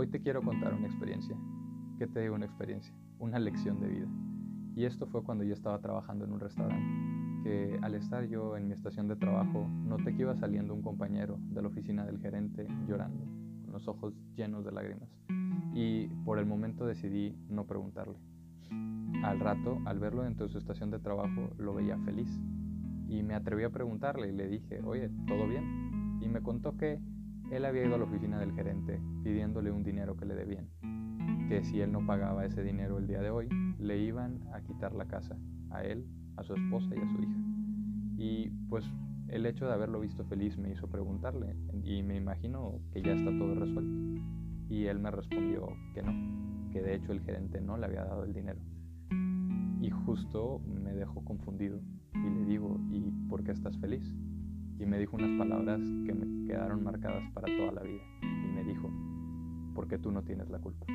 Hoy te quiero contar una experiencia. ¿Qué te digo una experiencia? Una lección de vida. Y esto fue cuando yo estaba trabajando en un restaurante, que al estar yo en mi estación de trabajo, noté que iba saliendo un compañero de la oficina del gerente llorando, con los ojos llenos de lágrimas. Y por el momento decidí no preguntarle. Al rato, al verlo dentro de su estación de trabajo, lo veía feliz. Y me atreví a preguntarle y le dije, oye, ¿todo bien? Y me contó que él había ido a la oficina del gerente pidiéndole un dinero que le debían, que si él no pagaba ese dinero el día de hoy, le iban a quitar la casa, a él, a su esposa y a su hija. Y pues el hecho de haberlo visto feliz me hizo preguntarle y me imagino que ya está todo resuelto. Y él me respondió que no, que de hecho el gerente no le había dado el dinero. Y justo me dejó confundido y le digo, ¿y por qué estás feliz? Y me dijo unas palabras que me quedaron marcadas para toda la vida. Y me dijo, porque tú no tienes la culpa.